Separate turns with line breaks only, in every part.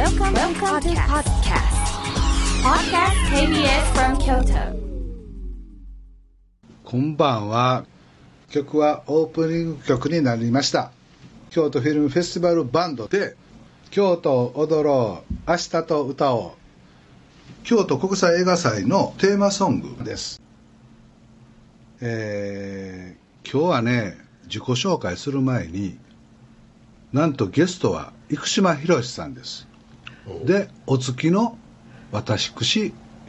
Welcome, to to podcast. Podcast KBS from Kyoto.
こんばんは。曲はオープニング曲になりました。京都フィルムフェスティバルバンドで「京都踊ろう明日と歌おう」京都国際映画祭のテーマソングです。えー今日はね自己紹介する前になんとゲストは生島博さんです。でお月の私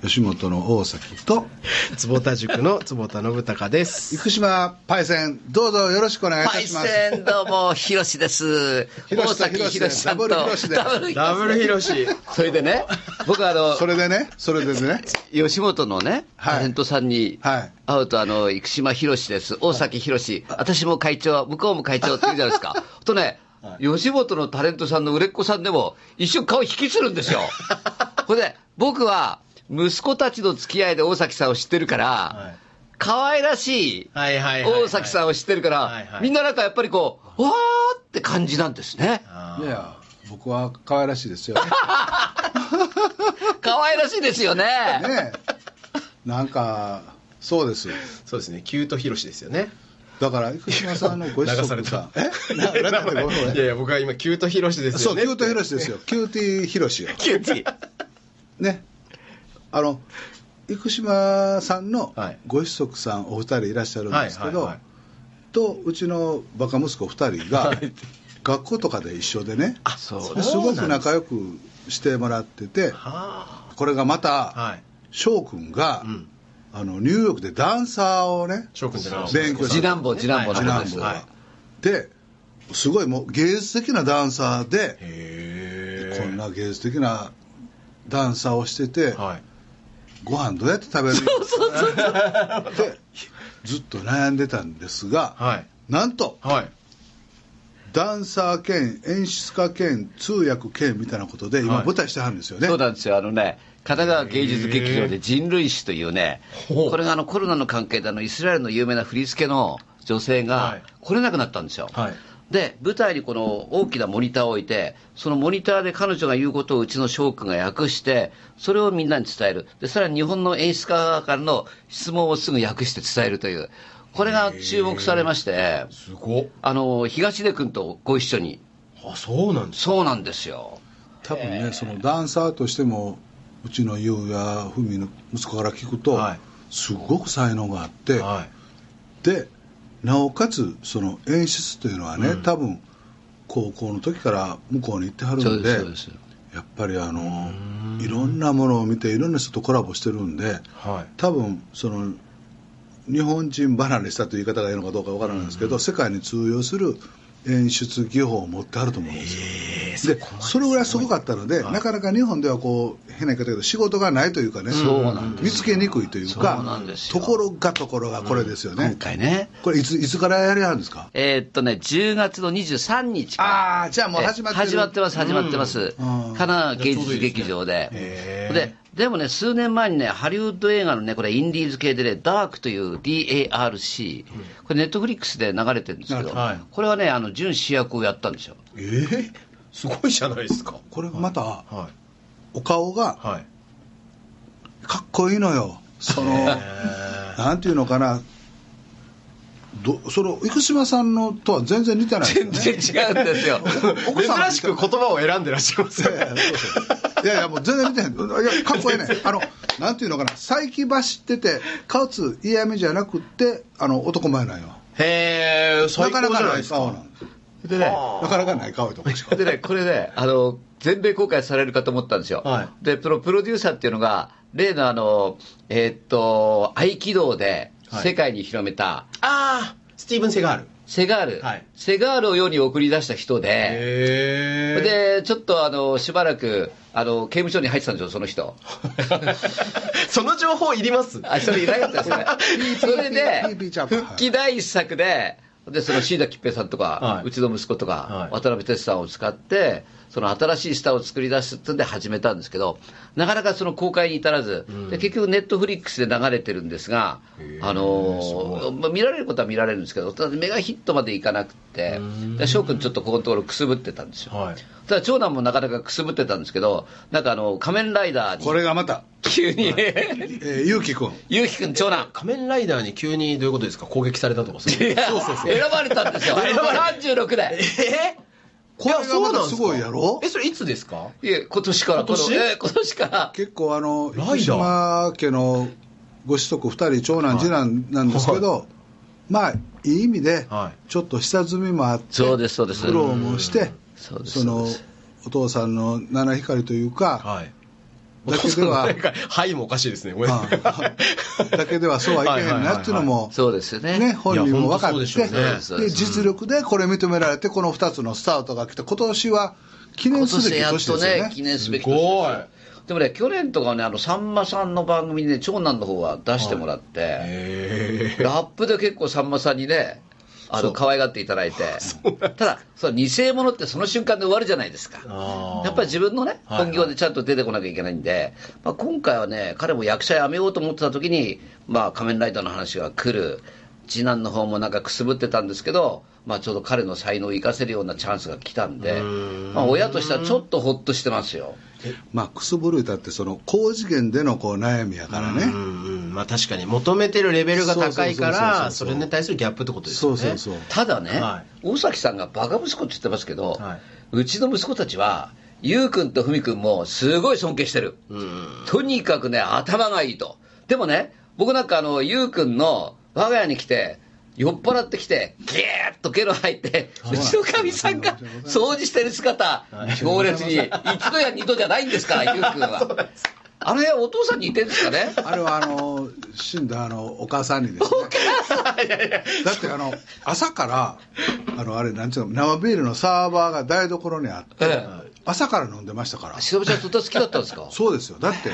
吉本の大崎と
坪田塾の坪田信孝です。
生島パイセンどうぞよろしくお願いいた
パイ
します
センどうも、ひろしです。大崎
ひろし
さんと。
ダブルひろしで
ダブルひろし
ダブルヒロシ。
それでね、僕あの、
それでねそれでね
吉本のね、
はい
タレントさんに
はい
会うと、あの、生島ひろしです。大崎ひろし。私も会長、向こうも会長って言うじゃないですか。とね、吉本のタレントさんの売れっ子さんでも、一瞬顔引きつるんですよ。これで、僕は、息子たちの付き合いで大崎さんを知ってるから、
はい。
可愛らしい
はいはいはいはい。
大崎さんを知ってるから、
はいはい
みんななんかやっぱりこう、わーって感じなんですね。
いや僕は可愛らしいですよ。ね
可愛らしいですよね。
ねなんかそうです
そうですね、キュートヒロシですよね。
だから生島さんのご子息さ
た。
んえ？ななんでごめん。ごめん
いやいや、僕は今、キュートヒロシですよ。ね。
そうキュートヒロシですよ。キューティーヒロシよ。
キューティー。
ね。あの生島さんの
はい。
ご子息さんお二人いらっしゃるんですけど、とうちのバカ息子二人が学校とかで一緒でね
あ、
そう。
すごく仲良くしてもらってて
は
これがまた
あ。はい。
翔くんが、
うん
あのニューヨークでダンサーをね勉強して
次男坊、次男坊
次。男坊が、ですごいもう芸術的なダンサーで
へ
こんな芸術的なダンサーをしてて、
はい。
ご飯どうやって食べる？のってずっと悩んでたんですが、
はい。
なんと
はい。
ダンサー兼演出家兼通訳兼みたいなことで今
はい
舞台してはるんですよね、
そうなんですよ。あのね、神奈川芸術劇場で人類史というね、これがあのコロナの関係であのイスラエルの有名な振り付けの女性
は
が
い
来れなくなったんですよ。
はい
で、舞台にこの大きなモニターを置いて、そのモニターで彼女が言うことをうちの翔くんが訳して、それをみんなに伝える。で、さらに日本の演出家からの質問をすぐ訳して伝えるという。これが注目されまして、
すごっ。
あの、東出君とご一緒に。
あ、そうなんです
そうなんですよ。
多分ねそのダンサーとしてもうちの優や文の息子から聞くと、
はい
すごく才能があって、
はい。
でなおかつその演出というのはね、多分高校の時から向こうに行ってはる
んで。
やっぱりあのいろんなものを見ていろんな人とコラボしてるんで
はい。
多分その日本人離れしたという言い方がいいのかどうかわからないんですけど、世界に通用する演出技法を持ってあると思うんですよ、でそれぐらいすごかったので、なかなか日本ではこう変な言い方だけど仕事がないというかね
そうなんです
見つけにくいというかところがところがこれですよね、
今回ね。
これいついつからやりはるんですか？
えーっとね、10月の23日から。
ああじゃあもう始まって
始まってます、始まってます。神奈川芸術劇場で。で、でもね、数年前にね、ハリウッド映画のね、これインディーズ系でね、ダークという DARC、これネットフリックスで流れてるんですけど、
はい。
これはね、あの、準主役をやったんですよ。
ええすごいじゃないですか。
これまた
は
お顔が
い。はい。
かっこいいのよ。そのなんていうのかな。どその生島さんのとは全然似てないね。
全然違うんですよ。
奥さんも
珍しく言葉を選んでらっしゃいますよ
いやいやもう全然似てへん。いやかっこいいね。あのなんていうのかな。再起走っててかつ嫌味じゃなくってあの男前なんよ。
へえ、最高じゃないですか。
でねなかなかない顔と
でね、これね、あの、全米公開されるかと思ったんですよ。
はい
で、プロ、プロデューサーっていうのが、例のあの、えーっと、合気道で
はい
世界に広めた、
ああ、スティーブン・セガール。
セガール、
はい
セガールを世に送り出した人で。で、ちょっとあの、しばらく、あの、刑務所に入ってたんですよ、その人。
その情報いります？
あ、それいなかったですね。それで復帰第一作で、で、その椎田桔平さんとか、
はい。う
ちの息子とか、
はい。
渡辺哲さんを使って、その新しいスターを作り出すってんで始めたんですけど、なかなかその公開に至らず、で結局ネットフリックスで流れてるんですが、あのーまあ見られることは見られるんですけど、ただメガヒットまでいかなくて、で翔くんちょっとここのところくすぶってたんですよ。
はい。
ただ長男もなかなかくすぶってたんですけど、なんかあの、仮面ライダーに
これがまた、
急に、
えー、ゆうきくん。
ゆうきくん長男。
仮面ライダーに急にどういうことですか？攻撃されたとかそういう
いや選ばれたんですよ。
選ばれ
36で。
え
これがまたすごいやろ？
えそれいつですか？
いえ、今年から、
今年？
え今年から。
結構あの、
ライダー。
福島家のご子息2人、長男、次男なんですけど、まあ、いい意味で
は、
ちょっと下積みもあって、
そうですそうです。
苦労もして、
そうです
その
そうです。
お父さんの七光というか、
はい
だけでは
はいもおかしいですね。ごめん。なさい。
あだけではそうはいけへんなっていうのも、
そうですよね。
ね、本人も分かって、
で
実力でこれ認められて、この2つのスタートが来て、今年は記念
今
すべき
年やっと
年ですよね
ね、記念すべき
すごい
年ですよでもね、去年とかね、あの、さんまさんの番組にね、長男の方は出してもらって、
へ
ラップで結構さんまさんにね、あの、可愛がっていただいて、ただ、その偽物ってその瞬間で終わるじゃないですか。やっぱり自分のね、本業でちゃんと出てこなきゃいけないんで、まあ、今回はね、彼も役者辞めようと思ってた時に、まあ、仮面ライダーの話が来る。次男の方もなんかくすぶってたんですけど、まあ、ちょうど彼の才能を生かせるようなチャンスが来たんで、まあ、親としてはちょっとほっとしてますよ。
まあ、くすぶるいたって、その高次元でのこう悩みやからね。
うんうんまあ確かに求めてるレベルが高いから
そ
れに対するギャップってことですよね
そうそうそう。
ただね、
は
大崎さんがバカ息子って言ってますけど、
は
うちの息子たちは、ゆうくんとふみくんもすごい尊敬してる。
うん
とにかくね、頭がいいと。でもね、僕なんかあの、ゆうくんの我が家に来て、酔っ払ってきて、ギーッとゲロ吐いて、うちのかみさんが掃除してる姿、強烈に、一度や二度じゃないんですから、ゆうくんは。あの辺はお父さんに似てるんですかね？
あれはあの死んだあのお母さんにですね。だってあの朝からあのあれなんちゅうの生ビールのサーバーが台所にあって、
え
朝から飲んでましたから。
しのぶちゃんとても好きだったんですか？
そうですよ。だって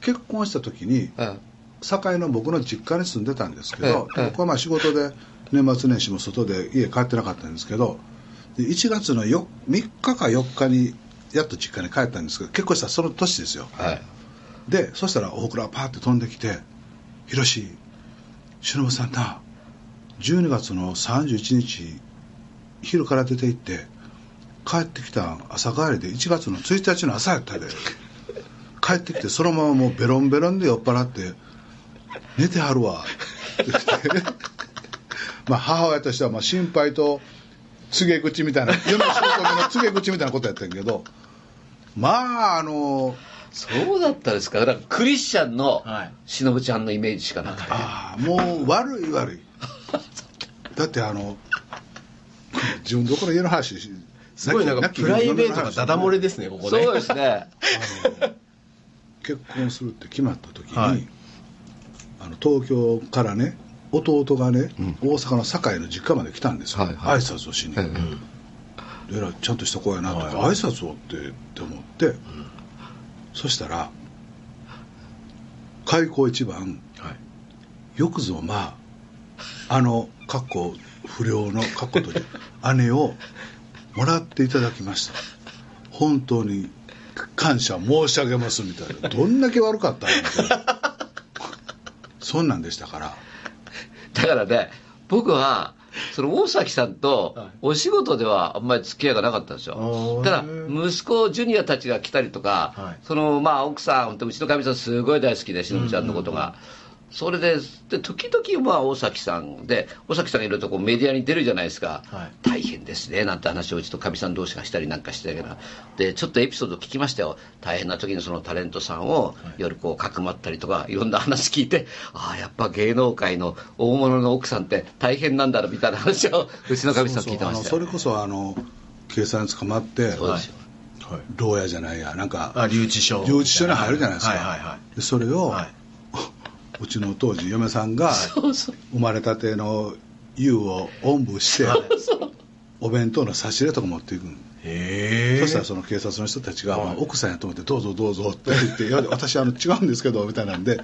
結婚した時に
え
堺の僕の実家に住んでたんですけど、
ええ
僕はまあ仕事で年末年始も外で家帰ってなかったんですけどで1月のよ3日か4日にやっと実家に帰ったんですけど結婚したその年ですよ。
えはい。
でそしたらおふくろがパーって飛んできて「ひろし忍さんな12月の31日昼から出て行って帰ってきたん朝帰りで1月の1日の朝やったで。帰ってきてそのままもうベロンベロンで酔っ払って寝てはるわって言ってまあ母親としてはまあ心配と告げ口みたいな嫁姑の告げ口みたいなことやったんやけどまああの
そうだったですか。だからクリスチャンの
はい
しのぶちゃんのイメージしかなくて。
ああもう悪い悪い だってあの自分どこの家の話し
すごいなんかプライベートがダダ漏れですねここね
そうですね。
結婚するって決まった時に、
はい
あの東京からね弟がね、大阪の堺の実家まで来たんですよ、
はいはい。
挨拶をしに、
ええ。
でちゃんとした子やなとか、
はい
挨拶をってって思って、そしたら開口一番
はい。
よくぞまああのかっこ不良のかっこと姉をもらっていただきました。本当に感謝申し上げますみたいな。どんだけ悪かったんやみたいなそんなんでしたから。
だからね、僕は、その大崎さんとお仕事ではあんまり付き合いがなかったんですよ。ただ、息子、ジュニアたちが来たりとか、
はい。
その、まあ、奥さん、本当うちのかみさんすごい大好きで、しのぶちゃんのことが。それで、で、時々、まあ、大崎さんで、大崎さんがいろいろとこうメディアに出るじゃないですか。
はい。
大変ですね、なんて話をうちとかみさん同士がしたりなんかしてたけど、で、ちょっとエピソード聞きましたよ。大変な時にそのタレントさんを夜こうかくまったりとか、いろんな話聞いて、ああ、やっぱ芸能界の大物の奥さんって大変なんだろうみたいな話を、うちのかみさん聞いてましたよ。
そうそうあのそれこそあの警察に捕まって
そうですよ。
はい。
牢屋じゃないやなんか
あ留置所。
留置所に入るじゃないですか、
はいはいはい。
でそれを、
はいう
ちの当時嫁さんが。生まれたての湯をおんぶして、お弁当の差し入れとか持っていくそしたらその警察の人たちが、まあ奥さんやと思って「どうぞどうぞ」って言って「いや私あの違うんですけど」みたいなんで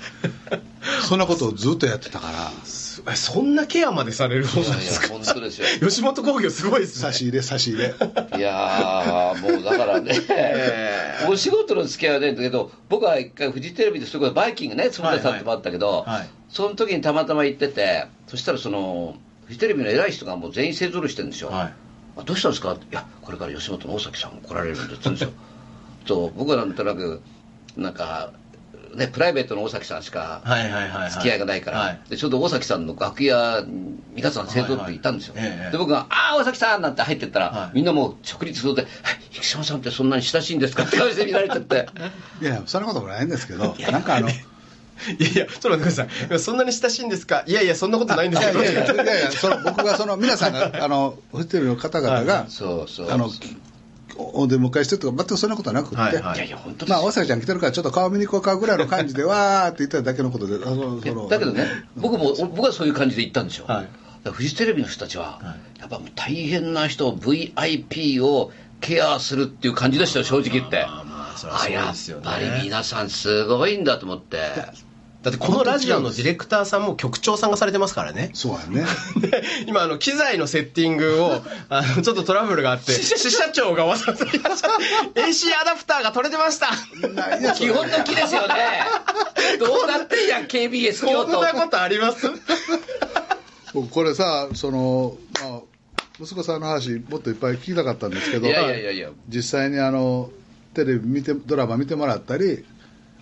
そんなことをずっとやってたから。
えそんなケアまでされるもんなんですか？
いや本当ですよ。
吉本興業すごいですね。
差し入れ差し入れ。
いやー、もうだからね、お仕事の付き合いはないんだけど、僕は一回、フジテレビでそれこそバイキングね、坪田さんってもあったけど、
はいはい
その時にたまたま行ってて、そしたらその、フジテレビの偉い人がもう全員勢ぞろいしてるんですよ。
はい。
あどうしたんですか？いや、これから吉本の大崎さん来られるんでって言うんですよ。と、僕はなんとなく、なんか、ね、プライベートの大崎さんしか付き合いがないから、ちょうど大崎さんの楽屋に皆さん勢ぞろって行ったんですよ、で僕が「ああ大崎さん!」なんて入ってったら、
はい。
みんなもう直立そうで「生島さんってそんなに親しいんですか?」って感じで見られちゃって。
いやそんなこともないんですけどなんかあのい
いやいやちょっと待ってください。今そんなに親しいんですか？いやいやそんなことないんですけど。
やいやいやいやいやその僕がその皆さんがあのフジテレビの方々が
そうそう。
あのお出迎えしてとか全くそんなことはなくって、
はいはい。
いやいや本当
まあ、
よ
大崎ちゃん来てるから、ちょっと顔見に行こうかぐらいの感じで、わーって言っただけのことで、あその
だけどね僕も僕はそういう感じで行ったんですよ、
はい。
フジテレビの人たちは、
は
やっぱ大変な人 VIP をケアするっていう感じでしたよ正直言って。
あ
やっぱり皆さんすごいんだと思って
だってこのラジオのディレクターさんも局長さんがされてますからね。
そうやね。
で今あの機材のセッティングを あのちょっとトラブルがあって支社長がわざわざ AC アダプターが取れてました。
基本の木ですよね。どうなってんや KBS 京都。
こんなことあります？
僕これさ、その、まあ、息子さんの話、もっといっぱい聞きたかったんですけど、
いやいやいや。
実際にあのテレビ見て、ドラマ見てもらったり、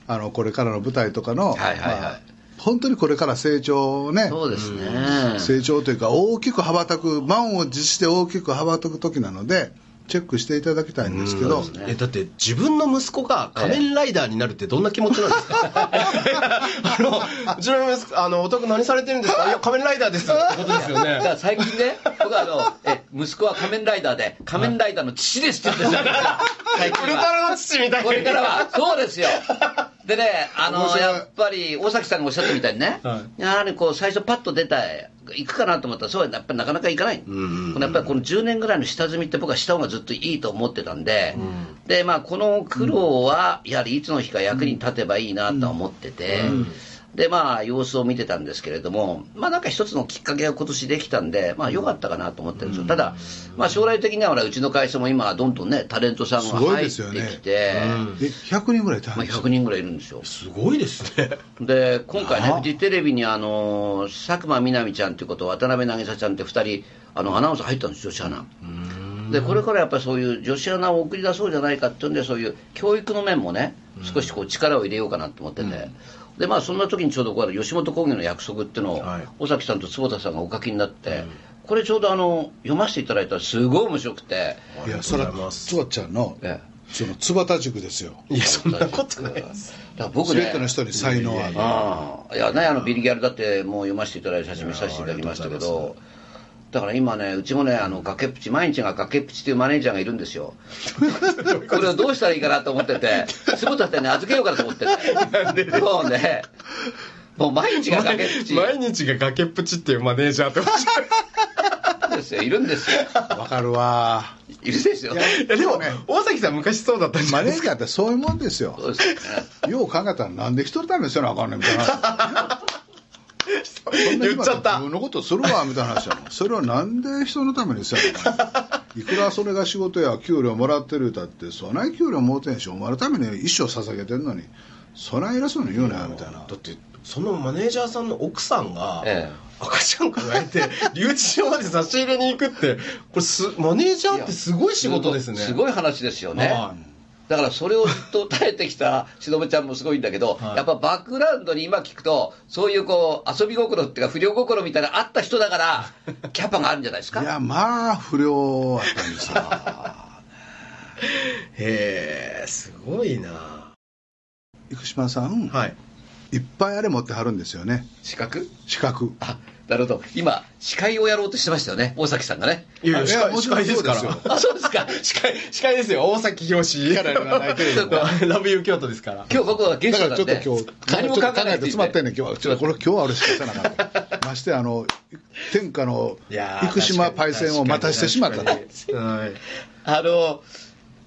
あのこれからの舞台とかの、
はいはいはい。
まあ本当にこれから成長をね、
そうですね。
成長というか、大きく羽ばたく、満を持して大きく羽ばたく時なので、チェックしていただきたいんですけど、
えだって自分の息子が仮面ライダーになるってどんな気持ちなんですか、あのうちの息子あのお宅何されてるんですか？いや仮面ライダーです。ってことですよ
だから
ね
最近ね、僕はあの、え、息子は仮面ライダーで、仮面ライダーの父ですって言ってた
ウルト
は。
ラの父みたい
これからは、そうですよ。でね、あの、やっぱり、大崎さんがおっしゃったみたいにね、
は
やはりこう、最初パッと出た、行くかなと思ったら、そうやっぱりなかなか行かない。
んうんうん。
やっぱりこの10年ぐらいの下積みって僕はした方がずっといいと思ってたんで、で、まあ、この苦労は、やはりいつの日か役に立てばいいなとは思ってて、で、まあ、様子を見てたんですけれども、まあ、なんか一つのきっかけが今年できたんで、まあ、良かったかなと思ってるんですよ。ただ、まあ、将来的には、ほら、うちの会社も今、どんどんね、タレントさんが入って
ですよね。
きて、
で100人ぐらいいたん
まあ、
ですよ
100人ぐらいいるんですよ。
すごいですね。
で、今回ね、
あ。
フジテレビに、あの、佐久間みなみちゃんということ、渡辺渚ちゃんって2人、あの、アナウンサー入ったんですよ、女子アナ。でこれからやっぱりそういう女子アナを送り出そうじゃないかっていうんでそういう教育の面もね少しこう力を入れようかなと思ってて、でまあそんな時にちょうどこれ吉本興業の約束っていうのを、
はい。
尾崎さんと坪田さんがお書きになって、これちょうどあの読ませていただいたらすごい面白くて、
いや、それは、つばちゃんの、
え
その、つばた塾ですよ。
いやそんなことない。です
だから僕ね
すべての人に才能ある。
いやねあのビリギャルだってもう読ませていただいた写真見させていただきましたけどだから今ねうちもねあの崖っぷち毎日が崖っぷちというマネージャーがいるんですよ。これをどうしたらいいかなと思ってて坪田ってね預けようかなと思って。てもうね。もう毎日が崖っぷち。
毎日が崖っぷちっていうマネージャーっておっしゃる
ですよ。いるんですよ。
わかるわ。
いるですよ。
いやでも大崎さん昔そうだったんじゃ
マネー
ないですか。
ジャーってそういうもんですよ。
そうですよね。
よう考えたらなんで人のためにせなあかんねんみたいな。そんな
言っちゃった。
自分のことするわみたいな話やもん。それはなんで人のためにせなあかんねんいくらそれが仕事や給料もらってる歌って、そない給料もうてんし、お前のために一生捧げてんのに、そない偉そうに言うなよみたいな。
だってそのマネージャーさんの奥さんが、
え
赤ちゃん抱えて留置場まで差し入れに行くってこれすマネージャーってすごい仕事ですね。
すごい話ですよね、
は
だからそれをずっと耐えてきたしのぶちゃんもすごいんだけど、
はい
やっぱバックグラウンドに今聞くとそういうこう遊び心っていうか不良心みたいなのあった人だから キャパがあるんじゃないですか？
いや、まあ、不良あったんですよ。
へえすごいな
生島さん、
はい
い、っぱいあれ持ってはるんですよね。
資格？
資格。
あなるほど。今司会をやろうとしてましたよね。大崎さんがね。
いやいや司会ですから。
そうですよ。
あそうですか。
司会司会ですよ。大崎宏
やらやらないけれ
ラブユー京都ですから。
今日僕はゲストなんで。
らちょっと今日、
何も考
え
ないと
詰まってんねん、今日は。ちょっとこれ今日は俺しかせなかった。まして、あの、天下の生島パイセンを待たしてしまったと。
はい。
あの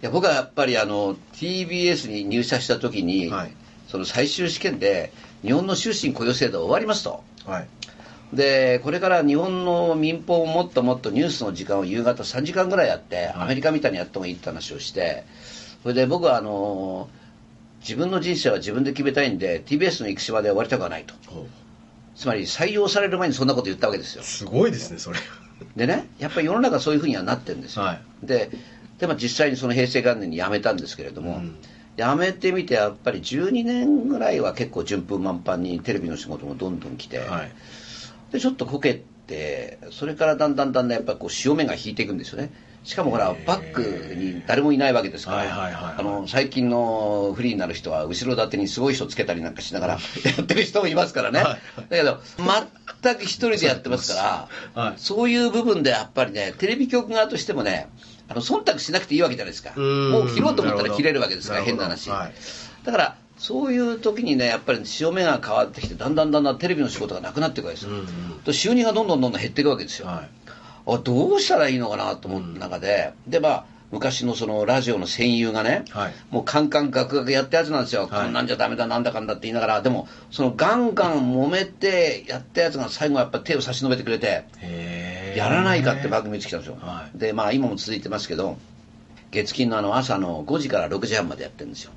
いや僕はやっぱりあの TBS に入社した時に、
はい。
その最終試験で日本の終身雇用制度は終わりますと。
はい
でこれから日本の民放をもっともっとニュースの時間を夕方3時間ぐらいやって、アメリカみたいにやってもいいって話をしてそれで僕はあの自分の人生は自分で決めたいんで TBS の生島で終わりたくはないと。つまり採用される前にそんなこと言ったわけですよ。
すごいですねそれ。
でねやっぱり世の中そういうふうにはなってるんですよ、
はい。
でで、まあ、実際にその平成元年に辞めたんですけれども、
うん。
辞めてみてやっぱり12年ぐらいは結構順風満帆にテレビの仕事もどんどん来て、
はい
でちょっとこけてそれからだんだんだんだんやっぱこう潮目が引いていくんですよね。しかもほらバックに誰もいないわけですから、最近のフリーになる人は後ろ盾にすごい人つけたりなんかしながら やってる人もいますからね、
はい
だけど全く一人でやってますから、
はい。
そういう部分でやっぱりねテレビ局側としてもねあの忖度しなくていいわけじゃないですか。
うん。
もう切ろうと思ったら切れるわけですから変な話、
はい。
だからそういう時にねやっぱり潮目が変わってきてだんだんだんだんテレビの仕事がなくなっていくわけですよ、
うんうん
と収入がどんどんどんどん減っていくわけですよ、
はい。
あどうしたらいいのかなと思った中で、でまあ昔のそのラジオの戦友がね、
はい。
もうカンカンガクガクやったやつなんですよ、
はい。
こんなんじゃダメだなんだかんだって言いながら。でもそのガンガン揉めてやったやつが最後はやっぱ手を差し伸べてくれてやらないかって番組つきたんですよ、
はい。
でまあ今も続いてますけど月金のあの朝の5時から6時半までやってるんですよ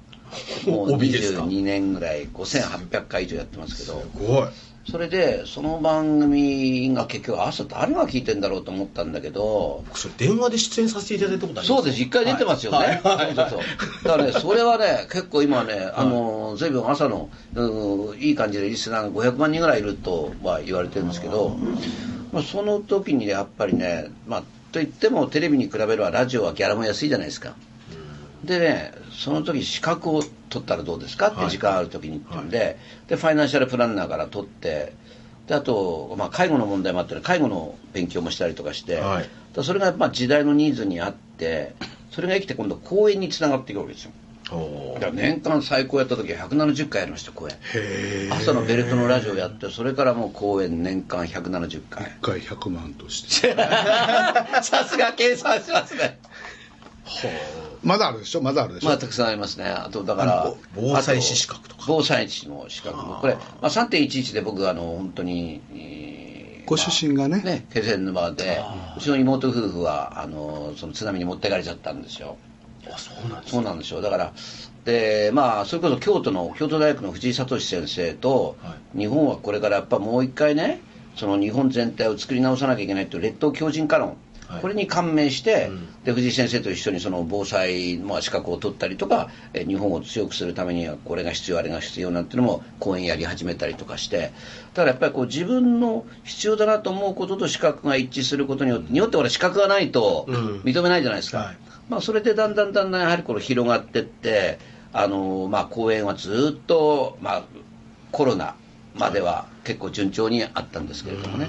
もう
帯ですか
？22年ぐらい5800回以上やってますけど。
すごい。
それでその番組が結局朝誰が聞いてんだろうと思ったんだけど。
僕それ電話で出演させていただいたことあります？
そうです。一回出てますよね、
はい。はい。
そうそうそう。だからねそれはね結構今ねあの随分朝の、うんいい感じでリスナーが500万人ぐらいいるとは言われてるんですけど、まあ、その時にねやっぱりねまあといってもテレビに比べればラジオはギャラも安いじゃないですかでねその時資格を取ったらどうですか？って
はい
時間ある時にってんで,、でファイナンシャルプランナーから取ってであと、まあ、介護の問題もあってね介護の勉強もしたりとかして、
はい。
だそれがまあ時代のニーズにあってそれが生きて今度講演につながっていくわけですよ。年間最高やった時は170回やりました講演朝のベルトのラジオやってそれからもう講演年間170回。
1回100万として。
さすが計算しますね
まだあるでしょ？まだあるでしょ、
まあたくさんありますね。あとだから
防災士資格とか。
あ防災士の資格も。これ、まあ、3.11で僕あの本当に、えー
ご出身がね。
ね気仙沼でうちの妹夫婦はあのその津波に持ってかれちゃったんですよ。
あそうなんです
そうなんですよ。だからでまあそれこそ京都の京都大学の藤井聡先生と、
は
日本はこれからやっぱもう一回ねその日本全体を作り直さなきゃいけないという列島強靭化論、
はい。
これに感銘して、
うん。
で藤井先生と一緒にその防災、まあ、資格を取ったりとかえ日本を強くするためにはこれが必要あれが必要なんていうのも講演やり始めたりとかして。だからやっぱりこう自分の必要だなと思うことと資格が一致することによってによって俺資格がないと
うん。
認めないじゃないですか、
はい。
まあ、それでだんだんだんだんやはりこの広がってってあの、まあ、講演はずっと、まあ、コロナまでは結構順調にあったんですけれどもね。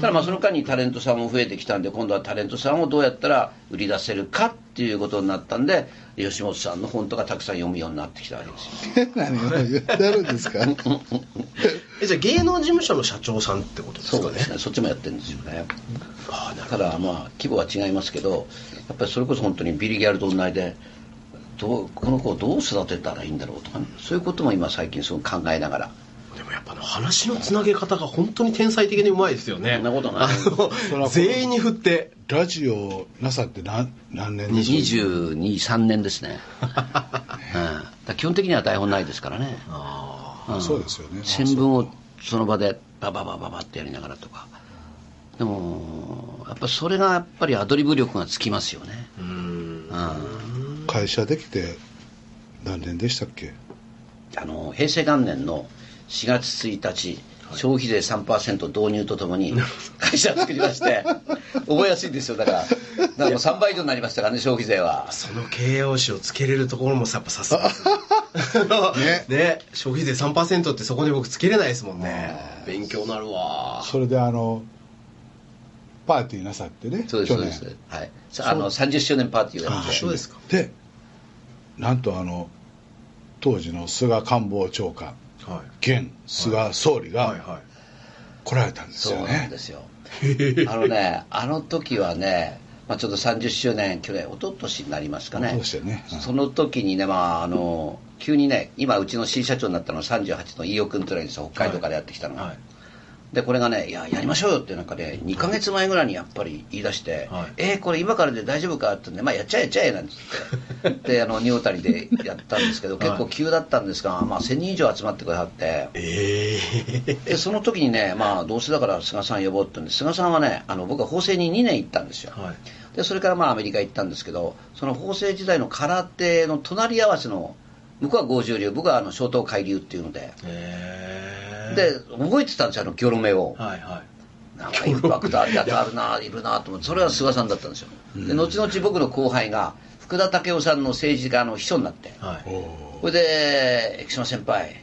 ただまあその間にタレントさんも増えてきたんで今度はタレントさんをどうやったら売り出せるかっていうことになったんで吉本さんの本とかたくさん読むようになってきたわけですよ。
何を言ってるんですか？
えじゃあ芸能事務所の社長さんってことですかね？
そうですね。そっちもやってるんですよね。ただまあ規模は違いますけどやっぱりそれこそ本当にビリギャルと同じでどうこの子をどう育てたらいいんだろうとかね。そういうことも今最近すごく考えながら
あの話のつなげ方が本当に天才的にうまいですよね。
そんなことない。
あの全員に振って。
ラジオなさって何何年ですか
223年ですね、うん、基本的には台本ないですからね、
あ
ん。
そうですよね。
新聞をその場でバババババってやりながらとかでもやっぱそれがやっぱりアドリブ力がつきますよね、
ーうん
うん、
会社できて何年でしたっけ
あの平成元年の4月1日、消費税3%導入とともに会社を作りまして覚えやすいんですよ。だからだからもう3倍以上になりましたからね消費税は。
その形容詞をつけれるところもやっぱさすが ね。ね。消費税3%ってそこに僕つけれないですもんね。勉強になるわ。
それであのパーティーなさってね
そうです
去年
そうです。はい。さあの30周年パーティーをやって。
あそうですか。
でなんとあの当時の菅官房長官。
はい
現菅総理が
はいは
来られたんです
そう
よね
なんですよ。あのねあの時はね、まあ、ちょっと30周年去年一昨年になりますかね。
ね。うん。
その時にねまああの急にね今うちの新社長になったのは38の飯尾君というのがいるんですよ北海道からやってきたのが、
はい
でこれがね「いややりましょうよ」ってなんかね2ヶ月前ぐらいにやっぱり言い出して「
はい。
えーこれ今からで大丈夫か?」って言うんで「まあやっちゃえやっちゃえ」なんつって。であの仁王谷でやったんですけど 結構急だったんですが、まあ、1000人以上集まってくださって。
ええ
でその時にねまあどうせだから菅さん呼ぼうって言うんで菅さんはねあの僕は法政に2年行ったんですよ、
はい。
でそれからまあアメリカ行ったんですけどその法政時代の空手の隣り合わせの向こうは五十流僕はあの小東海流っていうので。
ええ
で覚えてたんですよあのギョロ目を。
はいはい。
なんかインパクトあるやつあるないるなと思ってそれは菅さんだったんですよ。で後々僕の後輩が福田武雄さんの政治家の秘書になって。
はい。
これで生島先輩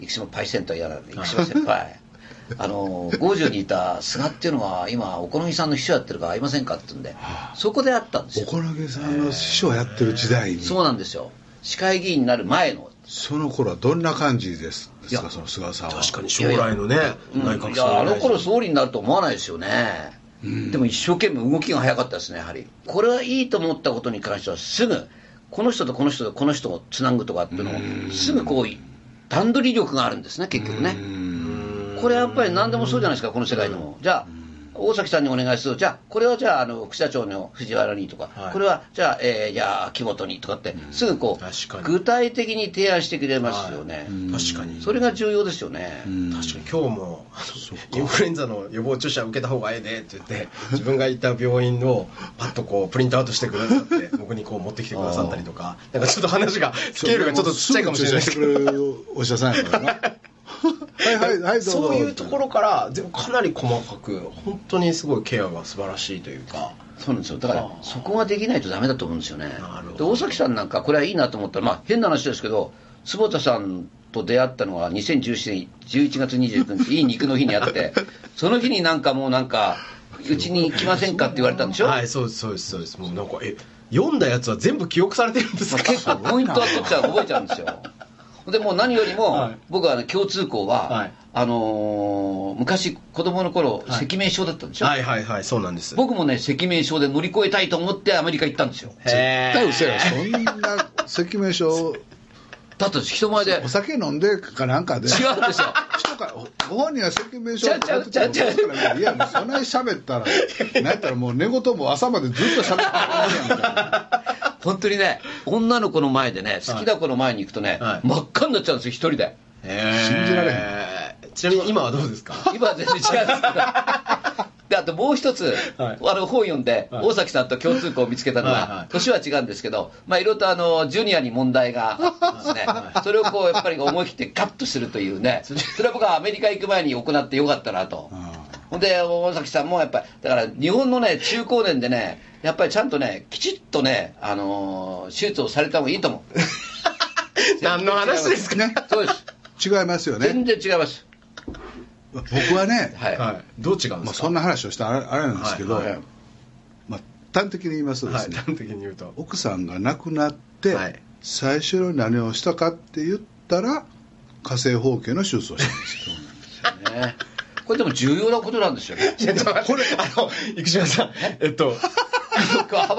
生島パイセンとやら生島先輩 あの五条にいた菅っていうのが今お好みさんの秘書やってるから会いませんかって言うんでそこで会ったんですよ。
お好みさんの師匠やってる時代に。
そうなんですよ。市会議員になる前の
その頃はどんな感じですか？その菅さんは。
確かに将来のね
うん。
内閣
いやあの頃
総
総理になると思わないですよね、でも一生懸命動きが早かったですねやはり。これはいいと思ったことに関してはすぐこの人とこの人とこの人をつなぐとかっていうのをすぐこう段取り力があるんですね結局ね。これやっぱり何でもそうじゃないですかこの世界でも。じゃあ大崎さんにお願いするじゃあこれはじゃああの副社長の藤原にとか、
はい。
これはじゃあ、えーじゃあ木本にとかって、すぐこう具体的に提案してくれますよね、
確かに。
それが重要ですよね、
確かに。今日もインフルエンザの予防注射受けた方がええでって言って自分が行った病院をパッとこうプリントアウトしてくださって 僕にこう持ってきてくださったりとかなんかちょっと話がスケールがちょっとちっちゃいかもしれないですけど。
お医者さんやからな はいはい
そういうところからでもかなり細かく本当にすごいケアが素晴らしいというか。
そうなんですよ。だからそこができないとダメだと思うんですよね。で大崎さんなんかこれはいいなと思ったらまあ変な話ですけど坪田さんと出会ったのは2017年11月29日いい肉の日にあって その日になんかもうなんかうちに来ませんかって言われたんでしょ、
はいそうですそうですそうです。もうなんかえ読んだやつは全部記憶されてるんですか？
まあ結構ポイントは取っちゃう覚えちゃうんですよでもう何よりも、
はい。
僕はあの共通項は、
はい。
あのー昔子供の頃
はい。
赤名症だったんでしょ、
はいはいはいそうなんです。
僕もね赤名症で乗り越えたいと思ってアメリカ行ったんですよ。
へ
絶対嘘やそんな赤名症
だって人前で
お酒飲んでかなんかで。
違うんですよ。
人からご本人は赤名症
ちゃうちゃうちゃうちゃう。
いやもうそんなに喋ったらなんやったらもう寝言も朝までずっと喋ってるやんみたいな
本当にね女の子の前でね好きな子の前に行くとね、
はい。
真っ赤になっちゃうんですよ一人で。
信じられへん。
んちなみに今はどうですか？
今は全然違うんですけどであともう一つ、
はい
あの本読んで、
はい
大崎さんと共通項を見つけたのは、年は違うんですけど、まあ、いろいろとあのジュニアに問題があってですね、それをこうやっぱり思い切ってガッとするというね、それは僕はアメリカ行く前に行ってよかったなと。ほんで、大崎さんもやっぱり、だから日本のね、中高年でね、やっぱりちゃんとね、きちっとね、あのー手術をされた方がいいと思う。
何の話ですか？
ね
そうです。
違いますよね
全然違います。
僕はね、
はい。
はい。どう違うんですか？
まあ、そんな話をしたらあれなんですけど、
はい。はい。
まあ、端的に言いますとですね、
はい。端的に言うと。
奥さんが亡くなって、
はい。
最初に何をしたかって言ったら火星包茎の手術をしたんですよ
ね。これでも重要なことなんですよね。
これあの生島さん。えっと
幅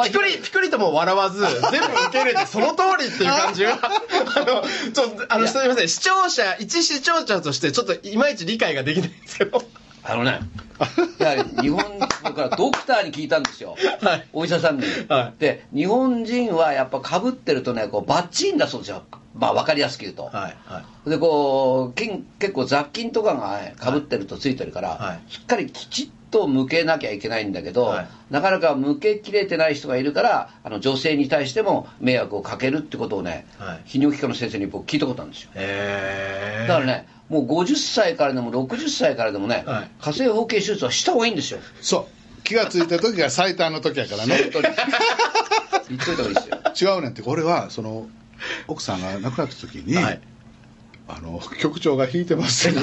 ピクリピクリとも笑わず 全部受け入れてその通りっていう感じが。あのちょっとあのすみません。視聴者一視聴者としてちょっといまいち理解ができないんですけど。
あのね、やはり日本からドクターに聞いたんですよ、
はい。
お医者さんに。
はい。
で、日本人はやっぱかぶってるとね、こうバッチリんだそうですよ、まあ分かりやすく言うと。
はいはい。
でこう金結構雑菌とかがかぶってるとついてるから、
はい。
しっかりきちっと向けなきゃいけないんだけど、
はい。
なかなか向けきれてない人がいるからあの女性に対しても迷惑をかけるってことをね、
はい。
泌尿器科の先生に僕聞いたことあるんですよ。
へえ
だからねもう50歳からでも60歳からでもね、
はい。
火星包茎手術はした方がいいんですよ。
そう。気がついた時が最短の時やからね。
本当に言っといた方がいいですよ。
違うねんって。これはその奥さんが亡くなった時に、
はい。
あの局長が弾いてます。って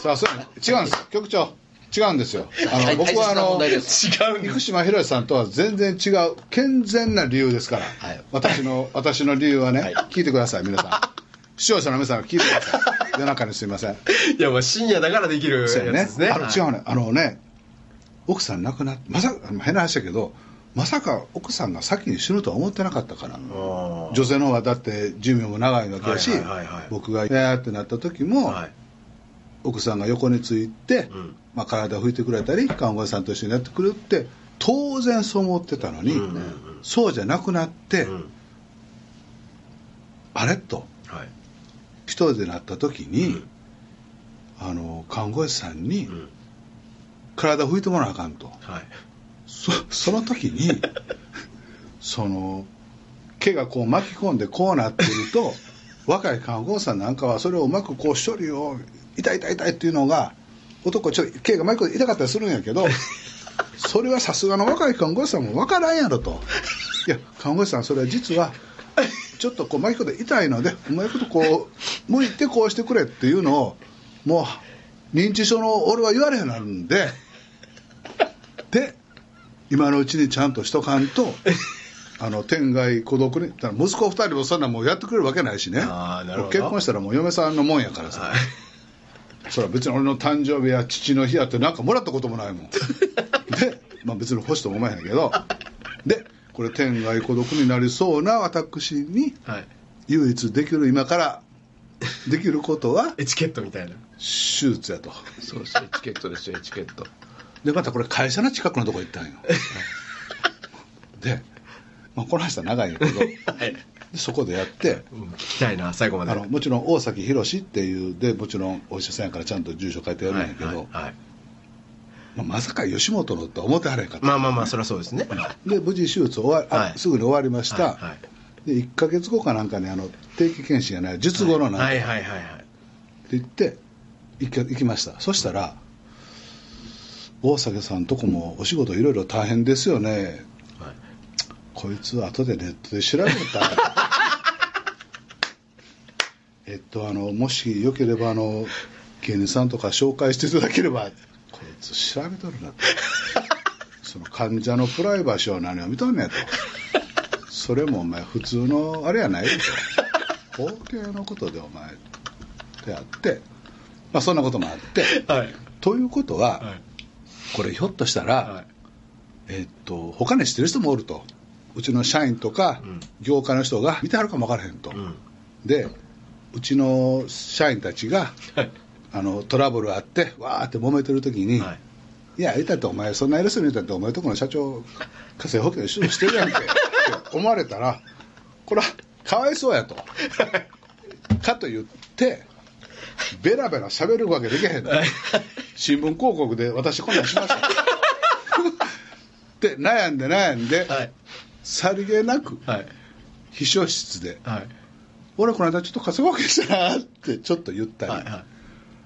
そうそう違うんです。よ局長違うんですよ。あの
大
僕はあの
違うん
生島博さんとは全然違う健全な理由ですから、
はい。
私の私の理由はね、
はい。
聞いてください皆さん。視聴者の皆さん聞いてください。夜中にすいません。
いやまあ深夜だからできるやつですね。
あの違うねあのね奥さん亡くなってまさか変な話だけどまさか奥さんが先に死ぬとは思ってなかったから。女性の方がだって寿命も長いわけだし、
はいはいはいはい。
僕が「えーってなった時も、
はい。
奥さんが横について、
うん
まあ、体を拭いてくれたり看護師さんと一緒にやってくれるって当然そう思ってたのに、
うんうんうん。
そうじゃなくなって、
うん。
あれと。
はい。
一人でなった時に、あの看護師さんに
うん。
体を拭いてもらわなあかんと。
はい。
そその時に その毛がこう巻き込んでこうなってると 若い看護師さんなんかはそれをうまくこう処理を痛い痛い痛いっていうのが男ちょっと毛が巻き込んで痛かったりするんやけど それはさすがの若い看護師さんも分からんやろと。いや看護師さんそれは実はちょっとこう巻き込んで痛いのでうまいことこう向いてこうしてくれっていうのをもう認知症の俺は言われへんなるんで で今のうちにちゃんとしとかんとあの天外孤独に息子二人もそんなもうやってくれるわけないしね。
あーなるほど。
結婚したらもう嫁さんのもんやからさ、
はい
それは別に俺の誕生日や父の日やってなんかもらったこともないもん。で、まあ、別に欲しとも思えへんけど。でこれ天外孤独になりそうな私に
はい。
唯一できる今からできることは
エチケットみたいな。
手術やと。
そうそうエチケットですよエチケット。
でまたこれ会社の近くのとこ行ったんよ。で、まあ、この話は長いんやけど。で
はい
そこでやって
うん聞きたいな最後まで。
あのもちろん大崎宏っていうでもちろんお医者さんやからちゃんと住所書いてやるんやけど、
はいはいはい。
まあ、まさか吉本のとは思ってはれへんかった、
まあまあまあそりゃそうですね。
で無事手術終わ、あ
はい。
すぐに終わりました、
はいはい。
で1か月後かなんかにあの定期検診やない術後のなんか、
はい
って
はいはいはい。
言って行き行きました。そしたら大崎さんとこもお仕事いろいろ大変ですよね。
はい。
こいつ後でネットで調べたえっとあのもしよければあの芸人さんとか紹介していただければこいつ調べとるなと。その患者のプライバシーを何を見とんねんと。それもお前普通のあれやないと法系のことでお前ってあって。まあそんなこともあって。
はい。
ということは、
はい。
これひょっとしたら、
はい。
えっと他に知ってる人もおると。うちの社員とか、
うん。
業界の人が見てはるかも分からへんと、
うん。
でうちの社員たちが
はい。
あのトラブルあってわーって揉めてる時に、
はい。
い、や言ったってお前そんな偉そうに言ったってお前とこの社長火星保険手術してるやんけって思われたらこれはかわいそうやと。かと言ってベラベラ喋るわけできへんと新聞広告で私こんなんしました。って悩んで悩んで、
はい。
さりげなく
はい。
秘書室で
はい「
俺この間ちょっと稼ぐわけしたな」ってちょっと言ったり、
はいはい。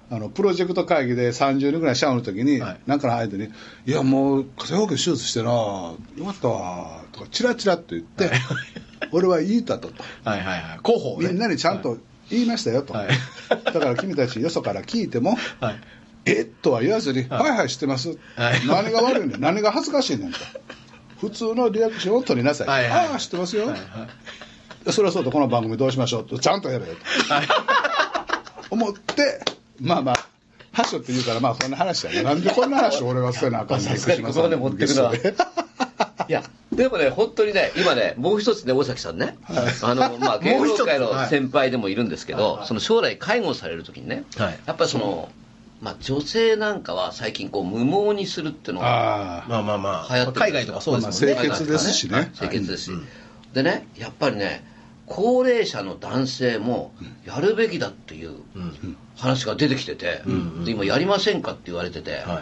あのプロジェクト会議で30人ぐらいシャワーの時に、
はい。
なんかの間に「いやもう火星保険手術してなよかったわ」とかチラチラっと言って、俺は言いたと。と
はいはいはい。広報ね。
みんなにちゃんと言いましたよと、
はい。
だから君たちよそから聞いても
はい。
えっとは言わずに、
はい。
はいはい知ってます、
はい。
何が悪いねん。何が恥ずかしいねんと。普通のリアクションを取りなさい、
はいはい。
ああ知ってますよ、
はいはい
それはそうとこの番組どうしましょうとちゃんとやれよと。
はい。
思ってまあまあ箸って言うからまあそんな話やななんでこんな話を俺はせなあかん ねん
さすがにここまで持ってくのは。
ゲストで
いや、でもね、本当にね、今ね、もう一つね、大崎さんね、あの、まあ、芸能界の先輩でもいるんですけど、その将来介護されるときにね、
はい。
やっぱりその、まあ、女性なんかは最近こう、無毛にするっていうのが
ああ
まあまあまあ。
流行ってる
海外とかそうですもんね。
まあ清潔ですしね。
清潔ですし、でね、やっぱりね、高齢者の男性もやるべきだっていう
うん。
話が出てきてて、で今やりませんかって言われてて、
は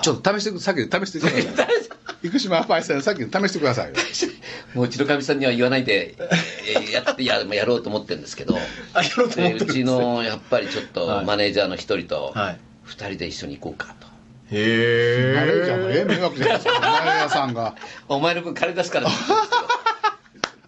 い。
ちょっと試してくさっき試してください生島パイセンさっき試してくださいよ。
もううちのかみさんには言わないで、えーや ってややろうと思ってるんですけど、
あやろうと思ってるんですね。
でうちのやっぱりちょっと
はい。
マネージャーの一人と
はい。
二人で一緒に行こうかと。
へえ
マネージャーもええ迷惑じゃないですか。マネージャーさんが。
お前の分金出すから。って言うんですけど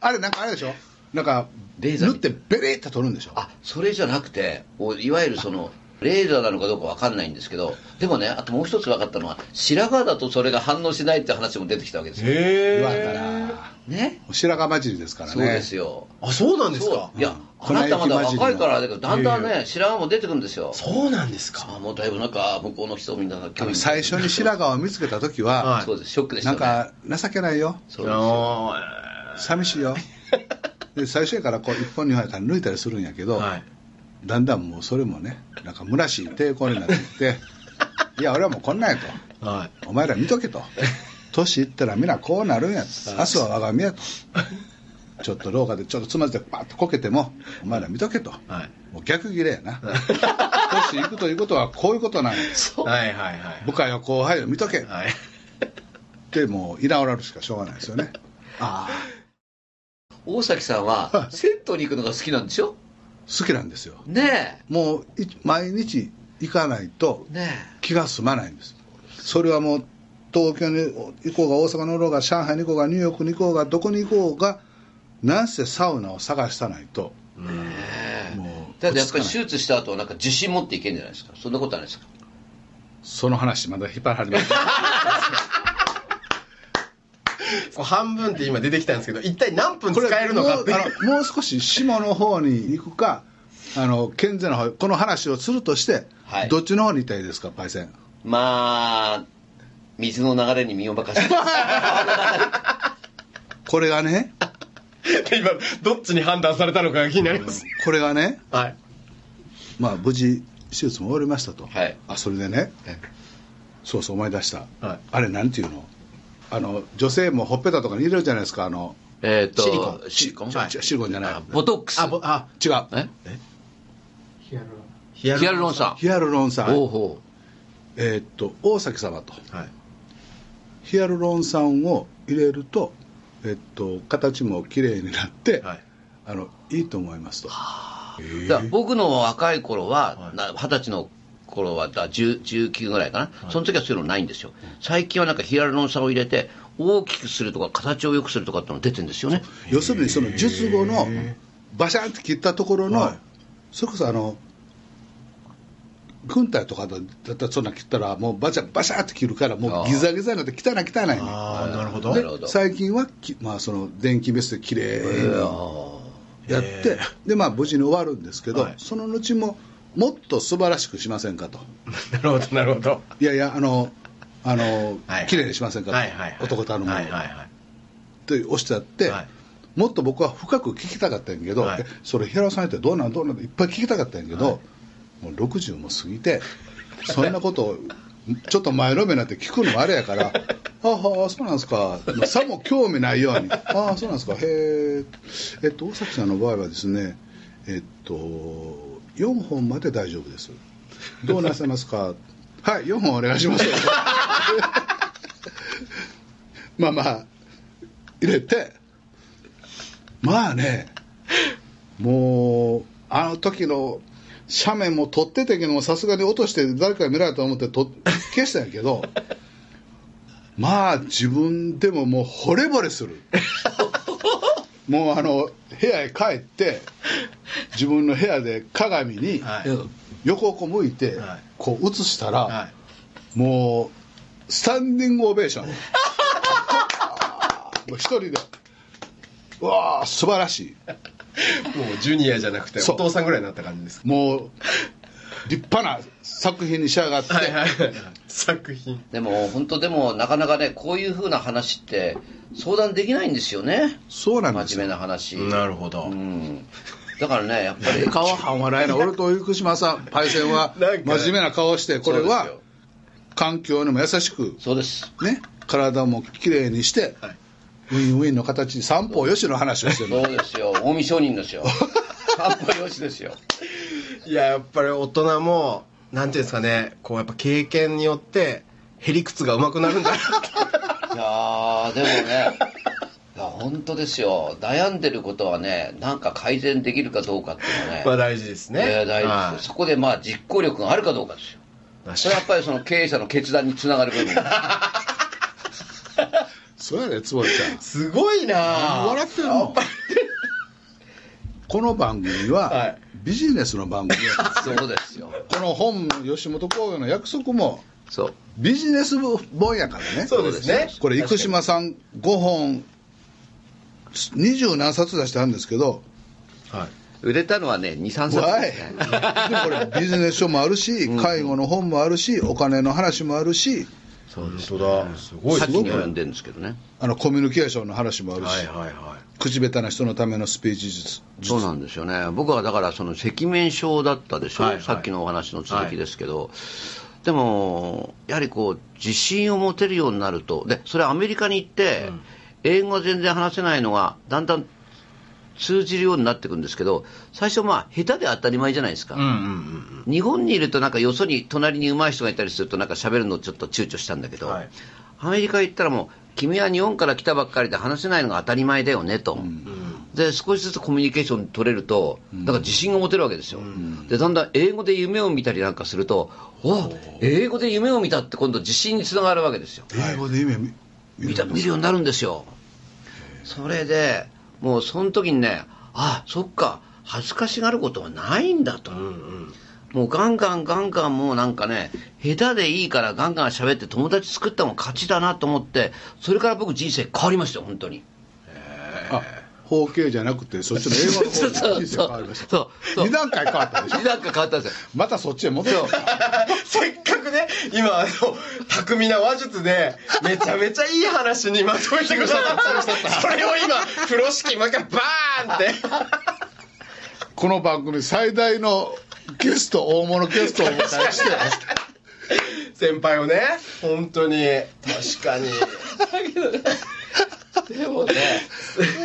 あれなんかあれでしょ？なんか
レーザー
塗ってベリーって取るんでしょ？
あそれじゃなくておいわゆるそのレーザーなのかどうかわかんないんですけどでもねあともう一つ分かったのは白髪だとそれが反応しないって話も出てきたわけですよ。
へえ
ら。
ね？
白髪混じりですからね。
そうですよ。
あそうなんです
そ
か
う。いやあ
粉
なたまだ若いからだけどだんだんね白髪も出てくるんですよ。
そうなんですか？
あもうだいぶなんか向こうの人みんな
最初に白髪を見つけた時は、
はい。
そうです。ショックでした
なん
ね
か情けないよ。
そうですよ。
あ
寂しいよ で最初やからこう1本2本やから抜いたりするんやけど、
ーはい。
だんだんもうそれもねなんか虚しい抵抗になってきて いや俺はもうこんなんやと。
はい。
お前ら見とけと。年いったら皆こうなるんや明日は我が身やと。ちょっと廊下でちょっとつまずいてパッとこけてもお前ら見とけと、
はい。
もう逆ギレやな。年いくということはこういうことなんや。
はいはいはい
部下よ後輩よ見とけ。っ
はい。
てもう居直られるしかしょうがないですよね。ああ
大崎さんは銭湯に行くのが好きなんでしょ？
好きなんですよ。
ね
もうい毎日行かないと
え。ね
気が済まないんです。それはもう東京に行こうが大阪におろうが上海に行こうがニューヨークに行こうがどこに行こうがなんせサウナを探したないと
えねえ。
もう
だってやっぱり手術した後はなんか自信持っていけんじゃないですか？そんなことはないですか？
その話まだ引っ張られます。
こ う 半分って今出てきたんですけど一体何分使えるのかっていう。
もう少し下の方に行くかあの健全の方この話をするとして、
はい。
どっちの方に行ったらいいですかパイセン。
まあ水の流れに身を任せて。
これがね
今どっちに判断されたのかが気になります。
これがね
はい。
まあ無事手術も終わりましたと、
はい。
あそれでね
え。
そうそう思い出した、
はい。
あれなんていうの？あの女性もほっぺたとかに入れるじゃないですかあの
えっと
シリコン。
シリコン？
シリコンじゃない。
あボトックス。
あぼあ
違う。
え？
ヒア
ルロン酸。
ヒアルロン酸。
おうほ
えーっと大崎様と。
はい。
ヒアルロン酸を入れるとえっと形も綺麗になって、
はい。
あのいいと思いますと。
うだから僕の若い頃は
はい。
な二十歳の頃はだ10 19ぐらいかな、その時はそういうのないんですよ。最近はなんかヒアルロン酸を入れて大きくするとか形を良くするとかってのが出てるんですよね。
要するにその術後のバシャンって切ったところの、
はい。
それこそあの軍隊とかだったらそんな切ったらもうバシャバシャって切るからもうギザギザになって汚い汚いね
ああなるほど。
最近はき、まあ、その電気ベストで綺麗にやって
へ
でまあ無事に終わるんですけど、
はい。
その後ももっと素晴らしくしませんかと。
なるほどなるほど。
いやいやあのあの、
はい
綺麗にしませんかと、
はいはいはい。
男たるもの。を、
はいはいはい。
っておっしゃって、
はい。
もっと僕は深く聞きたかったんやけど、
はい。
えそれ平尾さんやってどうなんどうなんいっぱい聞きたかったんやけど、もう60も過ぎてそんなことをちょっと前のめりになって聞くのもあれやから「ああそうなんですか」さも興味ないように「ああそうなんですか。へええっと大崎さんの場合はですねえっと4本まで大丈夫です。どうなさいますか？はい4本お願いします。まあまあ入れて。まあねもうあの時の斜面も撮ってたけどもさすがに落として誰か見られたと思ってと消したんやけど まあ自分でももう惚れ惚れする。もうあの部屋へ帰って 自分の部屋で鏡に
はい。
横をこう向いて
はい。
こう映したら、
はい。
もうスタンディングオベーション。もう一人でうわあ素晴らしい。
もうジュニアじゃなくてお父さんぐらいになった感じです
もう立派な作品に仕上がって、
はいはいはい作品。
でも本当でもなかなかねこういうふうな話って相談できないんですよね。
そうなんです
真面目
よ
な話。
なるほど。
うん。だからねやっぱり。
顔半笑いな俺と生島さんパイセンは 真面目な顔してこれは環境にも優しく
そうです。
ね体もきれいにして、
はい。
ウィンウィンの形三方よしの話をしてる。
そうですよ。近江商人ですよ。散歩よしですよ。
いややっぱり大人もなんていうんですかねこうやっぱ経験によってへりくつが上手くなるんだなって
いやーでもねいや本当ですよ。悩んでることはねなんか改善できるかどうかっていうのはね、
まあ大事ですね。
えー大事
はい
ですよ。そこでまあ実行力があるかどうかですよ。それはやっぱりその経営者の決断につながる部分。
そうやで坪ちゃん。
すごいなぁ
笑ってるの？この番組
は
はい。ビジネスの番組や。
そうですよ。
この本吉本興業の約束も
そう
ビジネス本やからね。
そうですね。
これ生島さん5本二十何冊出してあるんですけど。
はい。
売れたのはね23冊。
わい。
で
これビジネス書もあるし介護の本もあるしお金の話もあるし。
そうです
本当だ。すごい。
先に及んでるんですけどね。
あのコミュニケーションの話もあるし、
はいはいはい。
口下手な人のためのスピーチ術。
そうなんですよね。僕はだからその赤面症だったでしょ、
はいはい。
さっきのお話の続きですけど、でもやはりこう自信を持てるようになると。でそれアメリカに行って、英語が全然話せないのがだんだん通じるようになっていくんですけど最初まあ下手で当たり前じゃないですか、
うんうんうん
日本にいるとなんかよそに隣に上手い人がいたりするとなんか喋るのちょっと躊躇したんだけど、
はい。
アメリカ行ったらもう君は日本から来たばっかりで話せないのが当たり前だよねと、で少しずつコミュニケーション取れるとだから自信が持てるわけですよ、でだんだん英語で夢を見たりなんかするとわ英語で夢を見たって今度自信につながるわけですよ。
英語で夢見
見た見るようになるんですよ。それでもうその時にねあそっか。恥ずかしがることはないんだと、もうガンガンガンガンもうなんかね下手でいいからガンガン喋って友達作ったもん勝ちだなと思ってそれから僕人生変わりましたよ本当に。
あ包茎じゃなくてそっちの英語の方に 人生変わりました。
そう。そう。
2段階変わったでしょ
？2段階変わったんですよ
またそっちへ戻る
せっかくね今あの巧みな話術でめちゃめちゃいい話にまとめてくださった。それを今風呂敷もう一回バーンって。
この番組最大のゲスト大物ゲストをお迎えして。
先輩をね本当に確かに
でもね